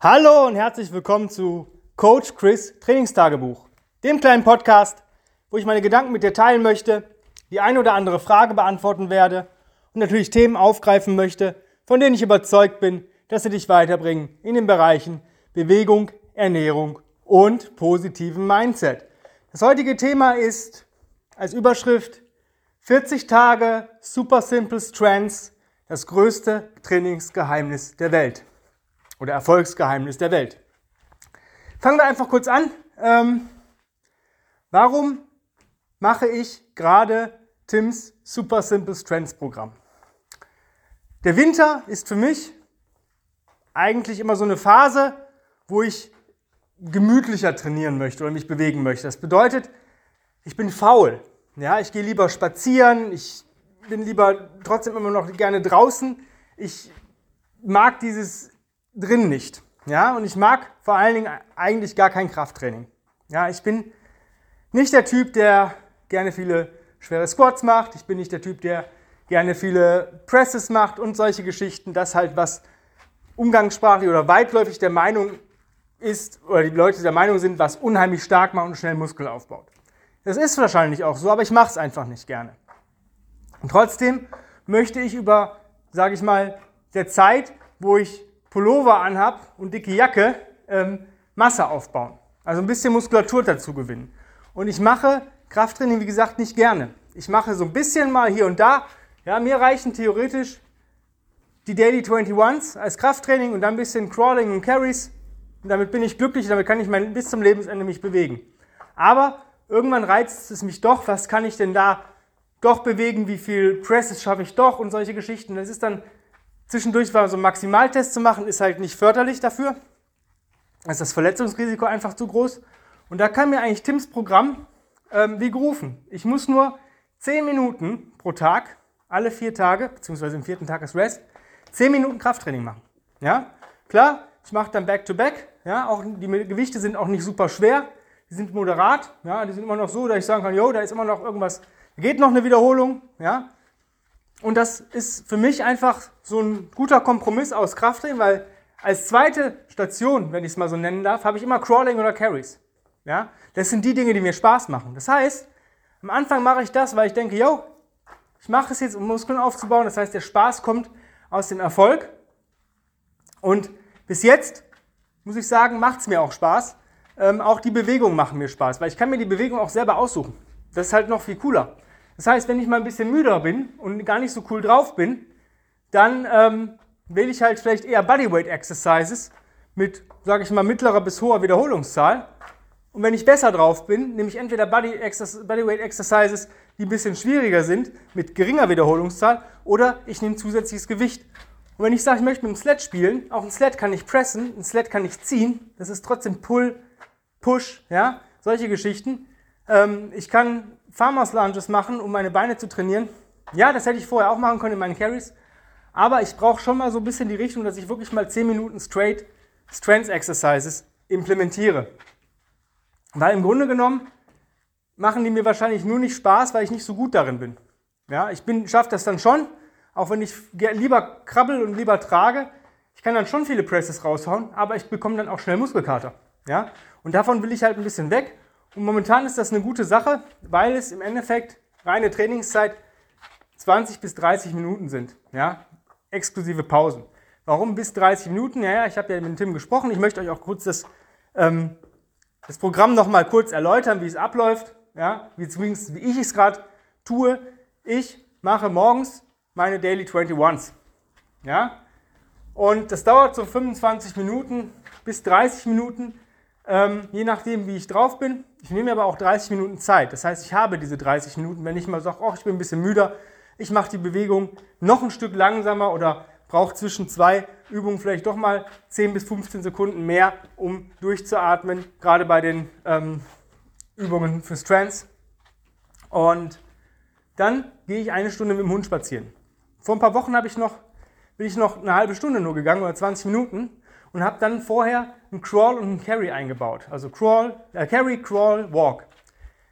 Hallo und herzlich willkommen zu Coach Chris Trainingstagebuch, dem kleinen Podcast, wo ich meine Gedanken mit dir teilen möchte, die eine oder andere Frage beantworten werde und natürlich Themen aufgreifen möchte, von denen ich überzeugt bin, dass sie dich weiterbringen in den Bereichen Bewegung, Ernährung und positiven Mindset. Das heutige Thema ist als Überschrift 40 Tage Super Simple Strengths, das größte Trainingsgeheimnis der Welt oder Erfolgsgeheimnis der Welt. Fangen wir einfach kurz an. Ähm, warum mache ich gerade Tims Super Simple Strengths Programm? Der Winter ist für mich eigentlich immer so eine Phase, wo ich gemütlicher trainieren möchte oder mich bewegen möchte. Das bedeutet, ich bin faul. Ja, ich gehe lieber spazieren, ich bin lieber trotzdem immer noch gerne draußen. Ich mag dieses drin nicht. Ja, und ich mag vor allen Dingen eigentlich gar kein Krafttraining. Ja, ich bin nicht der Typ, der gerne viele schwere Squats macht. Ich bin nicht der Typ, der gerne viele Presses macht und solche Geschichten. Das halt, was umgangssprachlich oder weitläufig der Meinung ist, oder die Leute der Meinung sind, was unheimlich stark macht und schnell Muskel aufbaut. Das ist wahrscheinlich auch so, aber ich mache es einfach nicht gerne. Und trotzdem möchte ich über, sage ich mal, der Zeit, wo ich Pullover anhab und dicke Jacke, ähm, Masse aufbauen. Also ein bisschen Muskulatur dazu gewinnen. Und ich mache Krafttraining, wie gesagt, nicht gerne. Ich mache so ein bisschen mal hier und da. Ja, mir reichen theoretisch die Daily 21s als Krafttraining und dann ein bisschen Crawling und Carries. Und damit bin ich glücklich, damit kann ich mein, bis zum Lebensende mich bewegen. Aber irgendwann reizt es mich doch, was kann ich denn da doch bewegen, wie viel Presses schaffe ich doch und solche Geschichten. Das ist dann Zwischendurch war so ein Maximaltest zu machen, ist halt nicht förderlich dafür. Da ist das Verletzungsrisiko einfach zu groß. Und da kann mir eigentlich Tims Programm ähm, wie gerufen. Ich muss nur 10 Minuten pro Tag, alle vier Tage, beziehungsweise im vierten Tag ist Rest, 10 Minuten Krafttraining machen. Ja, klar, ich mache dann Back-to-Back. -back, ja, auch die Gewichte sind auch nicht super schwer, die sind moderat. Ja, die sind immer noch so, dass ich sagen kann, jo, da ist immer noch irgendwas, geht noch eine Wiederholung. Ja, und das ist für mich einfach so ein guter Kompromiss aus Krafttraining, weil als zweite Station, wenn ich es mal so nennen darf, habe ich immer Crawling oder Carries. Ja? Das sind die Dinge, die mir Spaß machen. Das heißt, am Anfang mache ich das, weil ich denke, yo, ich mache es jetzt, um Muskeln aufzubauen. Das heißt, der Spaß kommt aus dem Erfolg. Und bis jetzt, muss ich sagen, macht es mir auch Spaß. Ähm, auch die Bewegungen machen mir Spaß, weil ich kann mir die Bewegung auch selber aussuchen. Das ist halt noch viel cooler. Das heißt, wenn ich mal ein bisschen müder bin und gar nicht so cool drauf bin, dann ähm, wähle ich halt vielleicht eher Bodyweight Exercises mit, sage ich mal, mittlerer bis hoher Wiederholungszahl. Und wenn ich besser drauf bin, nehme ich entweder Body Exercise, Bodyweight Exercises, die ein bisschen schwieriger sind, mit geringer Wiederholungszahl, oder ich nehme zusätzliches Gewicht. Und wenn ich sage, ich möchte mit dem Sled spielen, auch ein Sled kann ich pressen, ein Sled kann ich ziehen, das ist trotzdem Pull, Push, ja, solche Geschichten. Ähm, ich kann Farmers Lunges machen, um meine Beine zu trainieren. Ja, das hätte ich vorher auch machen können in meinen Carries. Aber ich brauche schon mal so ein bisschen die Richtung, dass ich wirklich mal 10 Minuten straight Strength Exercises implementiere. Weil im Grunde genommen machen die mir wahrscheinlich nur nicht Spaß, weil ich nicht so gut darin bin. Ja, ich schaffe das dann schon, auch wenn ich lieber krabbel und lieber trage. Ich kann dann schon viele Presses raushauen, aber ich bekomme dann auch schnell Muskelkater. Ja? Und davon will ich halt ein bisschen weg und momentan ist das eine gute Sache, weil es im Endeffekt reine Trainingszeit 20 bis 30 Minuten sind, ja, exklusive Pausen. Warum bis 30 Minuten? Ja, ich habe ja mit Tim gesprochen. Ich möchte euch auch kurz das, ähm, das Programm nochmal kurz erläutern, wie es abläuft, ja, wie, zumindest wie ich es gerade tue. Ich mache morgens meine Daily 21s. Ja, und das dauert so 25 Minuten bis 30 Minuten ähm, je nachdem, wie ich drauf bin. Ich nehme mir aber auch 30 Minuten Zeit. Das heißt, ich habe diese 30 Minuten, wenn ich mal sage, oh, ich bin ein bisschen müder, ich mache die Bewegung noch ein Stück langsamer oder brauche zwischen zwei Übungen vielleicht doch mal 10 bis 15 Sekunden mehr, um durchzuatmen, gerade bei den ähm, Übungen für Strands. Und dann gehe ich eine Stunde mit dem Hund spazieren. Vor ein paar Wochen habe ich noch, bin ich noch eine halbe Stunde nur gegangen oder 20 Minuten und habe dann vorher einen Crawl und einen Carry eingebaut. Also Crawl, äh, Carry, Crawl, Walk.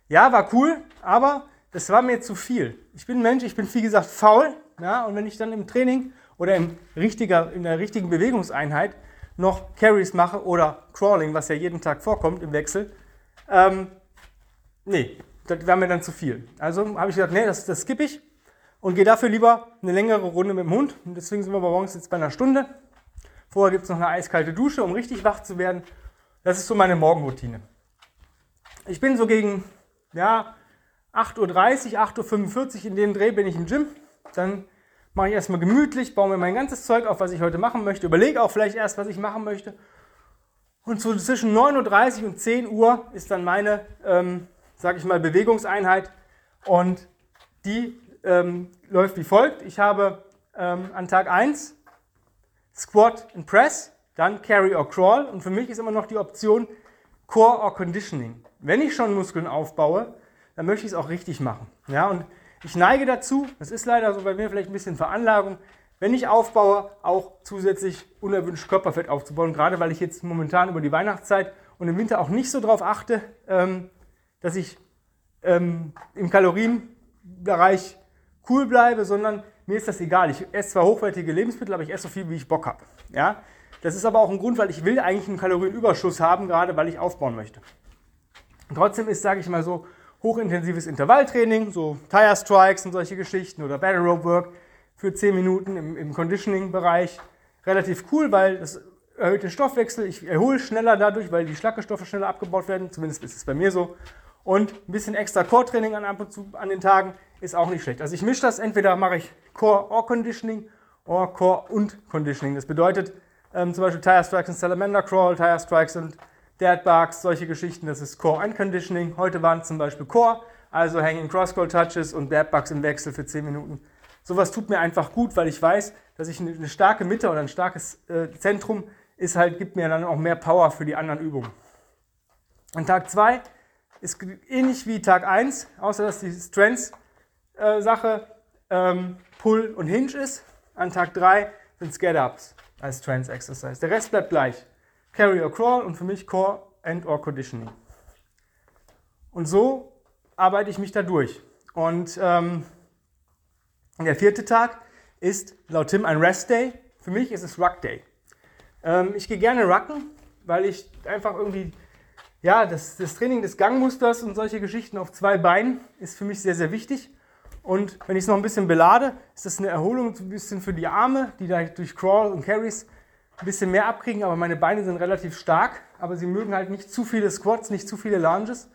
Ja, war cool, aber das war mir zu viel. Ich bin ein Mensch, ich bin wie gesagt faul. Ja, und wenn ich dann im Training oder im richtiger, in der richtigen Bewegungseinheit noch Carries mache oder Crawling, was ja jeden Tag vorkommt im Wechsel, ähm, nee, das wäre mir dann zu viel. Also habe ich gesagt, nee, das, das skippe ich und gehe dafür lieber eine längere Runde mit dem Hund. Und deswegen sind wir bei morgens jetzt bei einer Stunde. Vorher gibt es noch eine eiskalte Dusche, um richtig wach zu werden. Das ist so meine Morgenroutine. Ich bin so gegen ja, 8.30 Uhr, 8.45 Uhr in dem Dreh bin ich im Gym. Dann mache ich erstmal gemütlich, baue mir mein ganzes Zeug auf, was ich heute machen möchte, überlege auch vielleicht erst, was ich machen möchte. Und so zwischen 9.30 Uhr und 10 Uhr ist dann meine, ähm, sage ich mal, Bewegungseinheit. Und die ähm, läuft wie folgt. Ich habe ähm, an Tag 1 Squat and Press, dann Carry or Crawl. Und für mich ist immer noch die Option Core or Conditioning. Wenn ich schon Muskeln aufbaue, dann möchte ich es auch richtig machen. Ja, und ich neige dazu, das ist leider so bei mir vielleicht ein bisschen Veranlagung, wenn ich aufbaue, auch zusätzlich unerwünscht Körperfett aufzubauen, gerade weil ich jetzt momentan über die Weihnachtszeit und im Winter auch nicht so darauf achte, ähm, dass ich ähm, im Kalorienbereich cool bleibe, sondern mir ist das egal. Ich esse zwar hochwertige Lebensmittel, aber ich esse so viel, wie ich Bock habe. Ja? Das ist aber auch ein Grund, weil ich will eigentlich einen Kalorienüberschuss haben, gerade weil ich aufbauen möchte. trotzdem ist, sage ich mal so, hochintensives Intervalltraining, so Tire Strikes und solche Geschichten oder Battle Rope Work für 10 Minuten im, im Conditioning-Bereich relativ cool, weil das erhöht den Stoffwechsel. Ich erhole schneller dadurch, weil die Schlackestoffe schneller abgebaut werden. Zumindest ist es bei mir so. Und ein bisschen extra Core-Training an, und an den Tagen ist auch nicht schlecht. Also ich mische das, entweder mache ich Core or Conditioning oder Core und Conditioning. Das bedeutet ähm, zum Beispiel Tire Strikes und Salamander Crawl, Tire Strikes und Dead Bugs, solche Geschichten, das ist Core and Conditioning. Heute waren zum Beispiel Core, also Hanging Cross Call Touches und Dead Bugs im Wechsel für 10 Minuten. Sowas tut mir einfach gut, weil ich weiß, dass ich eine starke Mitte oder ein starkes äh, Zentrum ist halt, gibt mir dann auch mehr Power für die anderen Übungen. Und Tag 2 ist ähnlich wie Tag 1, außer dass die Strengths-Sache äh, ähm, Pull und Hinge ist. An Tag 3 sind es Get-Ups als Strengths Exercise. Der Rest bleibt gleich. Carry or Crawl und für mich Core and or Conditioning. Und so arbeite ich mich da durch. Und ähm, der vierte Tag ist laut Tim ein Rest Day. Für mich ist es Ruck Day. Ähm, ich gehe gerne rucken, weil ich einfach irgendwie, ja, das, das Training des Gangmusters und solche Geschichten auf zwei Beinen ist für mich sehr, sehr wichtig. Und wenn ich es noch ein bisschen belade, ist das eine Erholung ein bisschen für die Arme, die da durch Crawl und Carries ein bisschen mehr abkriegen, aber meine Beine sind relativ stark, aber sie mögen halt nicht zu viele Squats, nicht zu viele Lunges.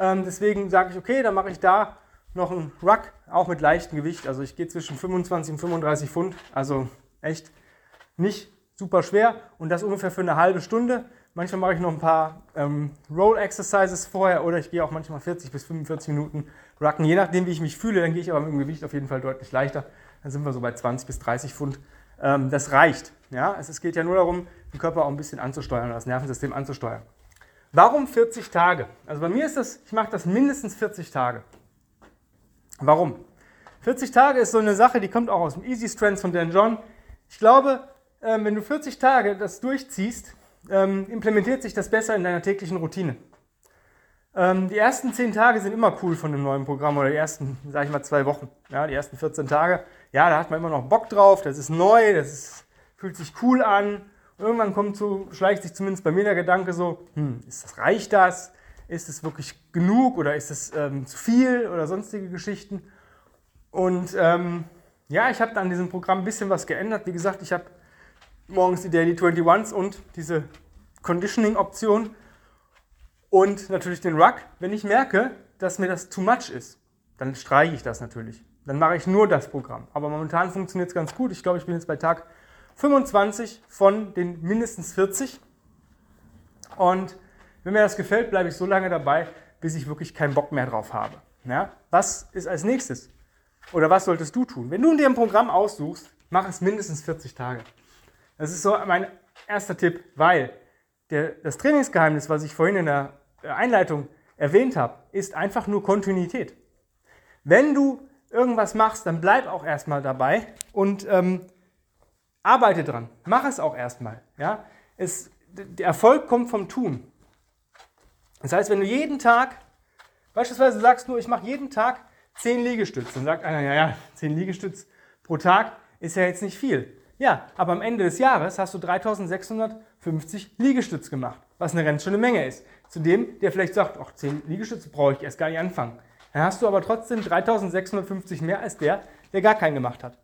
Ähm, deswegen sage ich, okay, dann mache ich da noch einen Ruck, auch mit leichtem Gewicht. Also ich gehe zwischen 25 und 35 Pfund, also echt nicht super schwer und das ungefähr für eine halbe Stunde. Manchmal mache ich noch ein paar ähm, Roll Exercises vorher oder ich gehe auch manchmal 40 bis 45 Minuten Rucken, je nachdem wie ich mich fühle. Dann gehe ich aber mit dem Gewicht auf jeden Fall deutlich leichter. Dann sind wir so bei 20 bis 30 Pfund. Ähm, das reicht. Ja? Es geht ja nur darum, den Körper auch ein bisschen anzusteuern, das Nervensystem anzusteuern. Warum 40 Tage? Also bei mir ist das, ich mache das mindestens 40 Tage. Warum? 40 Tage ist so eine Sache, die kommt auch aus dem Easy Strengths von Dan John. Ich glaube, ähm, wenn du 40 Tage das durchziehst, ähm, implementiert sich das besser in deiner täglichen Routine. Ähm, die ersten 10 Tage sind immer cool von einem neuen Programm oder die ersten, sag ich mal, zwei Wochen. Ja, die ersten 14 Tage, ja, da hat man immer noch Bock drauf, das ist neu, das ist, fühlt sich cool an. Und irgendwann kommt so, schleicht sich zumindest bei mir der Gedanke so, hm, ist das, reicht das? Ist es wirklich genug oder ist es ähm, zu viel oder sonstige Geschichten? Und ähm, ja, ich habe an diesem Programm ein bisschen was geändert. Wie gesagt, ich habe morgens die Daily 21s und diese Conditioning-Option und natürlich den Ruck. Wenn ich merke, dass mir das too much ist, dann streiche ich das natürlich. Dann mache ich nur das Programm. Aber momentan funktioniert es ganz gut. Ich glaube, ich bin jetzt bei Tag 25 von den mindestens 40. Und wenn mir das gefällt, bleibe ich so lange dabei, bis ich wirklich keinen Bock mehr drauf habe. Ja? Was ist als nächstes? Oder was solltest du tun? Wenn du dir ein Programm aussuchst, mach es mindestens 40 Tage. Das ist so mein erster Tipp, weil der, das Trainingsgeheimnis, was ich vorhin in der Einleitung erwähnt habe, ist einfach nur Kontinuität. Wenn du irgendwas machst, dann bleib auch erstmal dabei und ähm, arbeite dran. Mach es auch erstmal. Ja? Es, der Erfolg kommt vom Tun. Das heißt, wenn du jeden Tag, beispielsweise sagst du, ich mache jeden Tag 10 Liegestütze, dann sagt einer, ja, ja, 10 Liegestütze pro Tag ist ja jetzt nicht viel. Ja, aber am Ende des Jahres hast du 3650 Liegestütze gemacht, was eine ganz schöne Menge ist. Zu dem, der vielleicht sagt, ach, 10 Liegestütze brauche ich erst gar nicht anfangen. Dann hast du aber trotzdem 3650 mehr als der, der gar keinen gemacht hat.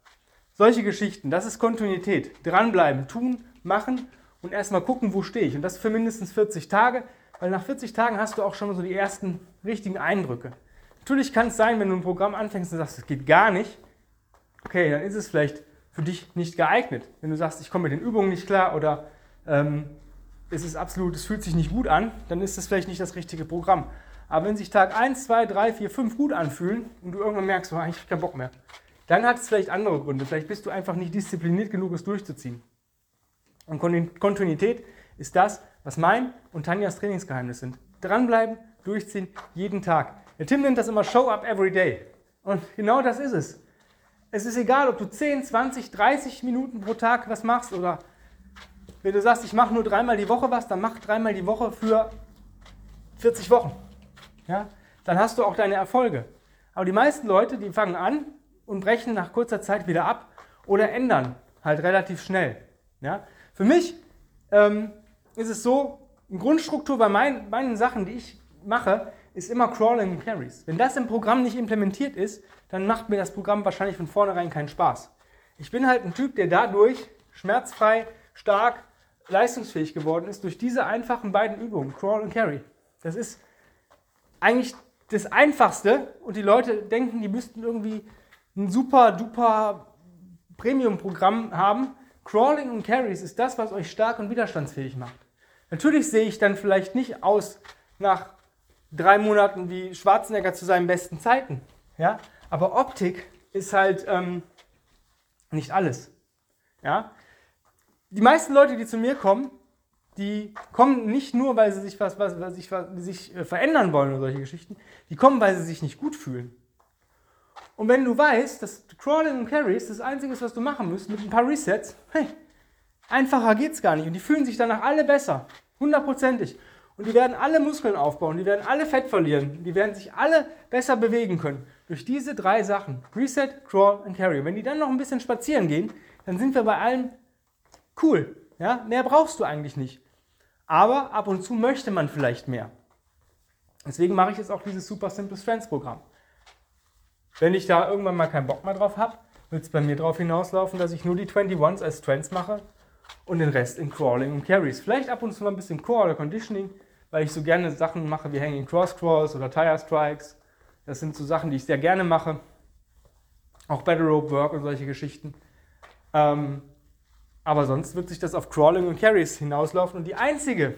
Solche Geschichten, das ist Kontinuität. Dranbleiben, tun, machen und erstmal gucken, wo stehe ich. Und das für mindestens 40 Tage, weil nach 40 Tagen hast du auch schon so die ersten richtigen Eindrücke. Natürlich kann es sein, wenn du ein Programm anfängst und sagst, es geht gar nicht, okay, dann ist es vielleicht für dich nicht geeignet. Wenn du sagst, ich komme mit den Übungen nicht klar oder ähm, es ist absolut, es fühlt sich nicht gut an, dann ist das vielleicht nicht das richtige Programm. Aber wenn sich Tag 1, 2, 3, 4, 5 gut anfühlen und du irgendwann merkst, oh, ich habe keinen Bock mehr, dann hat es vielleicht andere Gründe. Vielleicht bist du einfach nicht diszipliniert genug, es durchzuziehen. Und Kontinuität ist das, was mein und Tanjas Trainingsgeheimnis sind. Dranbleiben, durchziehen, jeden Tag. Der Tim nennt das immer Show up every day. Und genau das ist es. Es ist egal, ob du 10, 20, 30 Minuten pro Tag was machst oder wenn du sagst, ich mache nur dreimal die Woche was, dann mach dreimal die Woche für 40 Wochen. Ja? Dann hast du auch deine Erfolge. Aber die meisten Leute, die fangen an und brechen nach kurzer Zeit wieder ab oder ändern halt relativ schnell. Ja? Für mich ähm, ist es so, eine Grundstruktur bei mein, meinen Sachen, die ich mache, ist immer Crawling und Carries. Wenn das im Programm nicht implementiert ist, dann macht mir das Programm wahrscheinlich von vornherein keinen Spaß. Ich bin halt ein Typ, der dadurch schmerzfrei, stark, leistungsfähig geworden ist durch diese einfachen beiden Übungen, Crawl und Carry. Das ist eigentlich das Einfachste und die Leute denken, die müssten irgendwie ein super duper Premium-Programm haben. Crawling und Carries ist das, was euch stark und widerstandsfähig macht. Natürlich sehe ich dann vielleicht nicht aus nach drei Monaten wie Schwarzenegger zu seinen besten Zeiten. Ja? Aber Optik ist halt ähm, nicht alles. Ja? Die meisten Leute, die zu mir kommen, die kommen nicht nur, weil sie sich was, was, was sich, was, sich äh, verändern wollen oder solche Geschichten, die kommen, weil sie sich nicht gut fühlen. Und wenn du weißt, dass Crawling und Carries das Einzige ist, was du machen musst, mit ein paar Resets, hey, einfacher geht's gar nicht. Und die fühlen sich danach alle besser. Hundertprozentig. Und die werden alle Muskeln aufbauen, die werden alle Fett verlieren, die werden sich alle besser bewegen können. Durch diese drei Sachen. Reset, Crawl und Carry. Wenn die dann noch ein bisschen spazieren gehen, dann sind wir bei allen cool. Ja? Mehr brauchst du eigentlich nicht. Aber ab und zu möchte man vielleicht mehr. Deswegen mache ich jetzt auch dieses Super Simple Strengths Programm. Wenn ich da irgendwann mal keinen Bock mehr drauf habe, wird es bei mir darauf hinauslaufen, dass ich nur die 21s als Strengths mache und den Rest in Crawling und Carries. Vielleicht ab und zu mal ein bisschen Core oder Conditioning, weil ich so gerne Sachen mache wie Hanging Cross Crawls oder Tire Strikes. Das sind so Sachen, die ich sehr gerne mache. Auch Battle Rope Work und solche Geschichten. Ähm, aber sonst wird sich das auf Crawling und Carries hinauslaufen. Und die einzige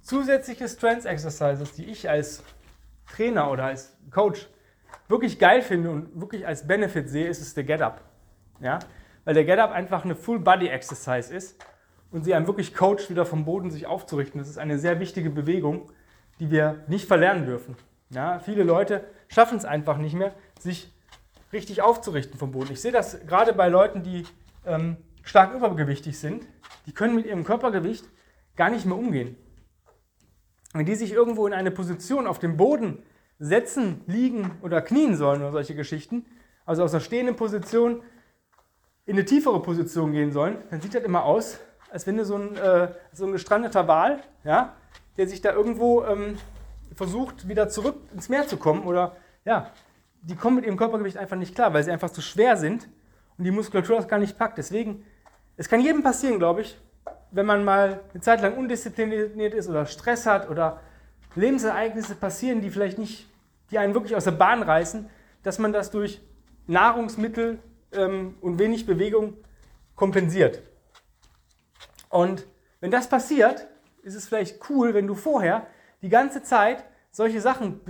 zusätzliche Strength Exercises, die ich als Trainer oder als Coach wirklich geil finde und wirklich als Benefit sehe, ist es der Get Up. Ja? Weil der Get Up einfach eine Full Body Exercise ist und sie einem wirklich coacht, wieder vom Boden sich aufzurichten. Das ist eine sehr wichtige Bewegung, die wir nicht verlernen dürfen. Ja, viele Leute schaffen es einfach nicht mehr, sich richtig aufzurichten vom Boden. Ich sehe das gerade bei Leuten, die ähm, stark übergewichtig sind. Die können mit ihrem Körpergewicht gar nicht mehr umgehen. Wenn die sich irgendwo in eine Position auf dem Boden setzen, liegen oder knien sollen oder solche Geschichten, also aus einer stehenden Position in eine tiefere Position gehen sollen, dann sieht das immer aus, als wenn du so ein, äh, so ein gestrandeter Wal, ja, der sich da irgendwo ähm, versucht, wieder zurück ins Meer zu kommen oder ja, die kommen mit ihrem Körpergewicht einfach nicht klar, weil sie einfach zu schwer sind und die Muskulatur das gar nicht packt. Deswegen, es kann jedem passieren, glaube ich, wenn man mal eine Zeit lang undiszipliniert ist oder Stress hat oder Lebensereignisse passieren, die vielleicht nicht, die einen wirklich aus der Bahn reißen, dass man das durch Nahrungsmittel ähm, und wenig Bewegung kompensiert. Und wenn das passiert, ist es vielleicht cool, wenn du vorher die ganze Zeit solche Sachen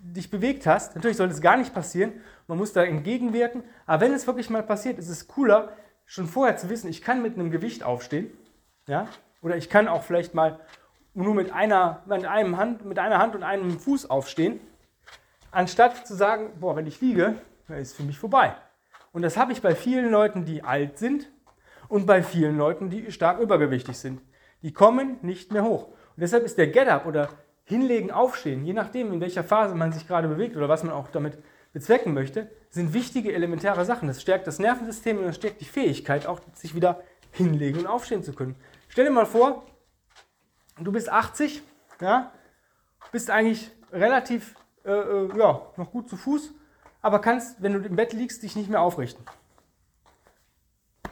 dich bewegt hast. Natürlich sollte es gar nicht passieren, man muss da entgegenwirken, aber wenn es wirklich mal passiert, ist es cooler, schon vorher zu wissen, ich kann mit einem Gewicht aufstehen, ja, oder ich kann auch vielleicht mal nur mit einer, mit einem Hand, mit einer Hand und einem Fuß aufstehen, anstatt zu sagen, boah, wenn ich liege, ist für mich vorbei. Und das habe ich bei vielen Leuten, die alt sind, und bei vielen Leuten, die stark übergewichtig sind. Die kommen nicht mehr hoch. Und deshalb ist der Get-Up oder Hinlegen, Aufstehen, je nachdem, in welcher Phase man sich gerade bewegt oder was man auch damit bezwecken möchte, sind wichtige, elementare Sachen. Das stärkt das Nervensystem und das stärkt die Fähigkeit, auch sich wieder hinlegen und aufstehen zu können. Stell dir mal vor, du bist 80, ja, bist eigentlich relativ, äh, äh, ja, noch gut zu Fuß, aber kannst, wenn du im Bett liegst, dich nicht mehr aufrichten.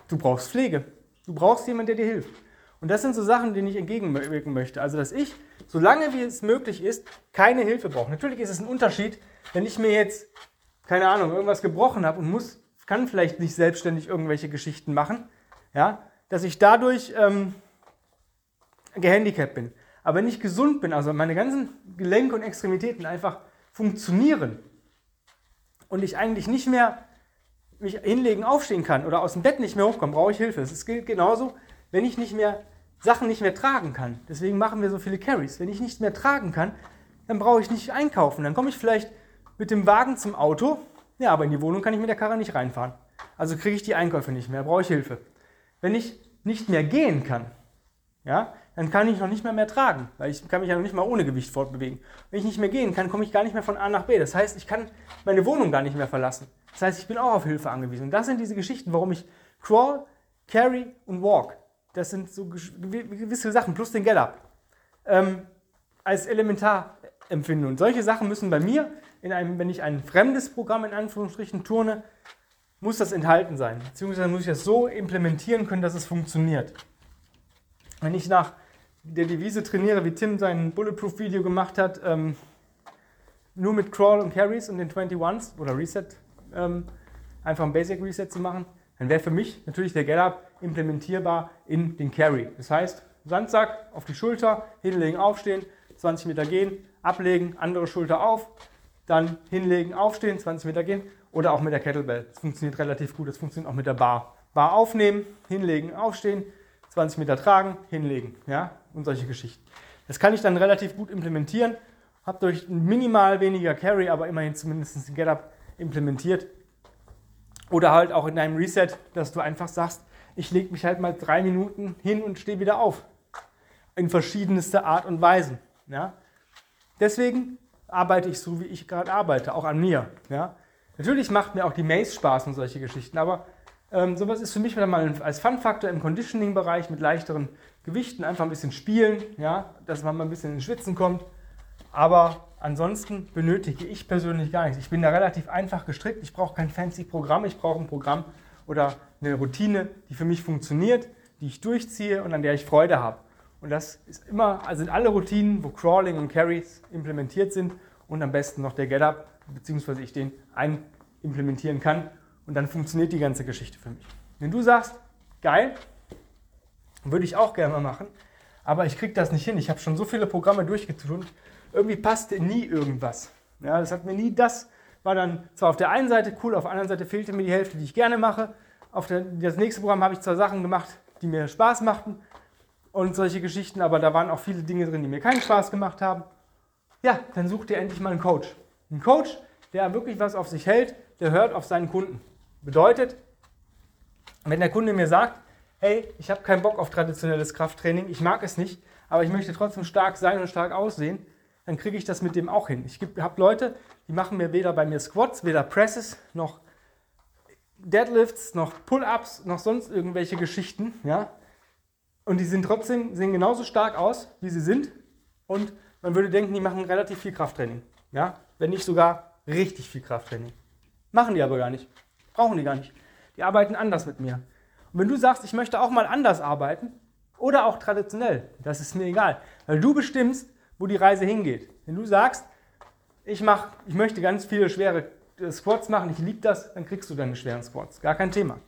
Du brauchst Pflege. Du brauchst jemanden, der dir hilft. Und das sind so Sachen, denen ich entgegenwirken möchte. Also, dass ich, solange wie es möglich ist, keine Hilfe brauche. Natürlich ist es ein Unterschied, wenn ich mir jetzt, keine Ahnung, irgendwas gebrochen habe und muss, kann vielleicht nicht selbstständig irgendwelche Geschichten machen, ja, dass ich dadurch ähm, gehandicapt bin. Aber wenn ich gesund bin, also meine ganzen Gelenke und Extremitäten einfach funktionieren und ich eigentlich nicht mehr mich hinlegen, aufstehen kann oder aus dem Bett nicht mehr hochkommen, brauche ich Hilfe. Es gilt genauso, wenn ich nicht mehr Sachen nicht mehr tragen kann. Deswegen machen wir so viele Carries. Wenn ich nicht mehr tragen kann, dann brauche ich nicht einkaufen. Dann komme ich vielleicht mit dem Wagen zum Auto, ja, aber in die Wohnung kann ich mit der Karre nicht reinfahren. Also kriege ich die Einkäufe nicht mehr, brauche ich Hilfe. Wenn ich nicht mehr gehen kann, ja, dann kann ich noch nicht mehr mehr tragen, weil ich kann mich ja noch nicht mal ohne Gewicht fortbewegen. Wenn ich nicht mehr gehen kann, komme ich gar nicht mehr von A nach B. Das heißt, ich kann meine Wohnung gar nicht mehr verlassen. Das heißt, ich bin auch auf Hilfe angewiesen. Und das sind diese Geschichten, warum ich Crawl, Carry und Walk, das sind so gewisse Sachen, plus den Get-Up, ähm, als elementar empfinde. Und solche Sachen müssen bei mir, in einem, wenn ich ein fremdes Programm in Anführungsstrichen turne, muss das enthalten sein. Beziehungsweise muss ich das so implementieren können, dass es funktioniert. Wenn ich nach der Devise trainiere, wie Tim sein Bulletproof-Video gemacht hat, ähm, nur mit Crawl und Carries und den 21s oder Reset, ähm, einfach ein Basic Reset zu machen, dann wäre für mich natürlich der Get-Up implementierbar in den Carry. Das heißt, Sandsack auf die Schulter, hinlegen, aufstehen, 20 Meter gehen, ablegen, andere Schulter auf, dann hinlegen, aufstehen, 20 Meter gehen oder auch mit der Kettlebell. Das funktioniert relativ gut. Das funktioniert auch mit der Bar. Bar aufnehmen, hinlegen, aufstehen, 20 Meter tragen, hinlegen, ja, und solche Geschichten. Das kann ich dann relativ gut implementieren, habe durch minimal weniger Carry, aber immerhin zumindest ein Get-Up implementiert. Oder halt auch in einem Reset, dass du einfach sagst, ich lege mich halt mal drei Minuten hin und stehe wieder auf. In verschiedenster Art und Weise. Ja? Deswegen arbeite ich so, wie ich gerade arbeite, auch an mir. Ja? Natürlich macht mir auch die Maze Spaß und solche Geschichten, aber ähm, sowas ist für mich wieder mal als Fun-Faktor im Conditioning-Bereich mit leichteren Gewichten einfach ein bisschen spielen, ja, dass man mal ein bisschen ins Schwitzen kommt. Aber ansonsten benötige ich persönlich gar nichts. Ich bin da relativ einfach gestrickt. Ich brauche kein fancy Programm. Ich brauche ein Programm oder eine Routine, die für mich funktioniert, die ich durchziehe und an der ich Freude habe. Und das ist immer, also sind alle Routinen, wo Crawling und Carries implementiert sind und am besten noch der Get-Up, beziehungsweise ich den ein implementieren kann und dann funktioniert die ganze Geschichte für mich. Wenn du sagst, geil, würde ich auch gerne mal machen, aber ich kriege das nicht hin. Ich habe schon so viele Programme durchgetun, irgendwie passte nie irgendwas. Ja, das hat mir nie das, war dann zwar auf der einen Seite cool, auf der anderen Seite fehlte mir die Hälfte, die ich gerne mache. Auf der, das nächste Programm habe ich zwar Sachen gemacht, die mir Spaß machten und solche Geschichten, aber da waren auch viele Dinge drin, die mir keinen Spaß gemacht haben. Ja, dann such dir endlich mal einen Coach. Ein Coach, der wirklich was auf sich hält, der hört auf seinen Kunden. Bedeutet, wenn der Kunde mir sagt, hey, ich habe keinen Bock auf traditionelles Krafttraining, ich mag es nicht, aber ich möchte trotzdem stark sein und stark aussehen, dann kriege ich das mit dem auch hin. Ich habe Leute, die machen mir weder bei mir Squats, weder Presses, noch Deadlifts, noch Pull-ups, noch sonst irgendwelche Geschichten, ja. Und die sind trotzdem, sehen genauso stark aus, wie sie sind. Und man würde denken, die machen relativ viel Krafttraining, ja. Wenn nicht sogar richtig viel Krafttraining. Machen die aber gar nicht. Brauchen die gar nicht. Die arbeiten anders mit mir. Und wenn du sagst, ich möchte auch mal anders arbeiten oder auch traditionell, das ist mir egal, weil du bestimmst, wo die Reise hingeht. Wenn du sagst, ich, mach, ich möchte ganz viele schwere äh, Squats machen, ich liebe das, dann kriegst du deine schweren Squats. Gar kein Thema.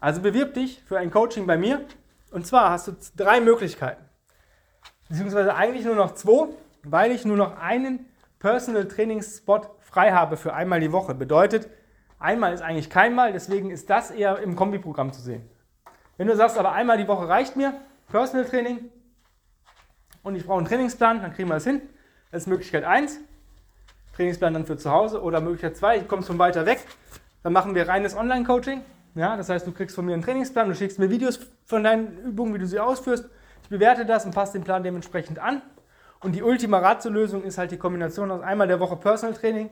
Also bewirb dich für ein Coaching bei mir. Und zwar hast du drei Möglichkeiten. Beziehungsweise eigentlich nur noch zwei, weil ich nur noch einen Personal Trainingsspot frei habe für einmal die Woche. Bedeutet, Einmal ist eigentlich keinmal, deswegen ist das eher im Kombiprogramm zu sehen. Wenn du sagst, aber einmal die Woche reicht mir, Personal Training, und ich brauche einen Trainingsplan, dann kriegen wir das hin. Das ist Möglichkeit 1. Trainingsplan dann für zu Hause. Oder Möglichkeit 2, ich komme von weiter weg. Dann machen wir reines Online-Coaching. Ja, das heißt, du kriegst von mir einen Trainingsplan, du schickst mir Videos von deinen Übungen, wie du sie ausführst. Ich bewerte das und passe den Plan dementsprechend an. Und die Ultima Ratio-Lösung ist halt die Kombination aus einmal der Woche Personal Training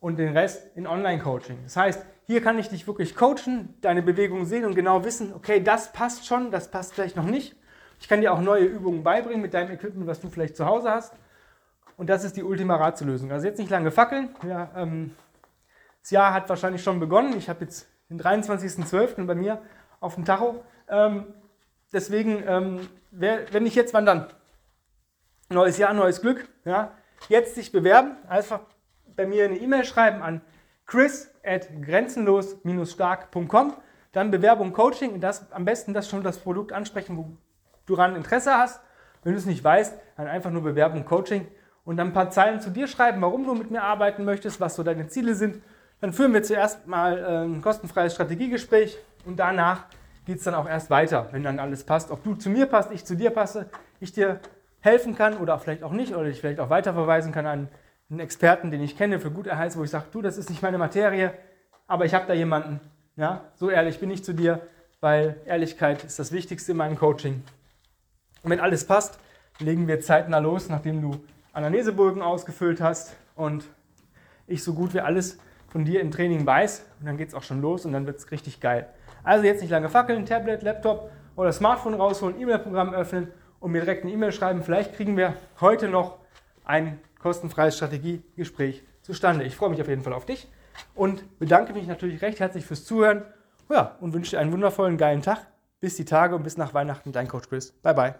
und den Rest in Online-Coaching. Das heißt, hier kann ich dich wirklich coachen, deine Bewegungen sehen und genau wissen, okay, das passt schon, das passt vielleicht noch nicht. Ich kann dir auch neue Übungen beibringen mit deinem Equipment, was du vielleicht zu Hause hast. Und das ist die Ultima Ratio-Lösung. Also jetzt nicht lange fackeln. Ja, ähm, das Jahr hat wahrscheinlich schon begonnen. Ich habe jetzt den 23.12. bei mir auf dem Tacho. Ähm, deswegen, ähm, wer, wenn nicht jetzt, wann dann? Neues Jahr, neues Glück. Ja? Jetzt sich bewerben. Einfach bei mir eine E-Mail schreiben an chris at grenzenlos-stark.com. Dann Bewerbung, Coaching und das am besten das schon das Produkt ansprechen, wo du daran Interesse hast. Wenn du es nicht weißt, dann einfach nur Bewerbung, Coaching und dann ein paar Zeilen zu dir schreiben, warum du mit mir arbeiten möchtest, was so deine Ziele sind. Dann führen wir zuerst mal äh, ein kostenfreies Strategiegespräch und danach geht es dann auch erst weiter, wenn dann alles passt. Ob du zu mir passt, ich zu dir passe, ich dir helfen kann oder vielleicht auch nicht oder ich vielleicht auch weiterverweisen kann an einen Experten, den ich kenne für Guterhalt, wo ich sage, du, das ist nicht meine Materie, aber ich habe da jemanden. Ja, so ehrlich bin ich zu dir, weil Ehrlichkeit ist das Wichtigste in meinem Coaching. Und wenn alles passt, legen wir zeitnah los, nachdem du Anamnesebogen ausgefüllt hast und ich so gut wie alles von dir im Training weiß. Und dann geht es auch schon los und dann wird es richtig geil. Also jetzt nicht lange fackeln, Tablet, Laptop oder Smartphone rausholen, E-Mail-Programm öffnen und mir direkt eine E-Mail schreiben. Vielleicht kriegen wir heute noch ein kostenfreies Strategiegespräch zustande. Ich freue mich auf jeden Fall auf dich und bedanke mich natürlich recht herzlich fürs Zuhören. Ja, und wünsche dir einen wundervollen, geilen Tag. Bis die Tage und bis nach Weihnachten, dein Coach Chris. Bye, bye.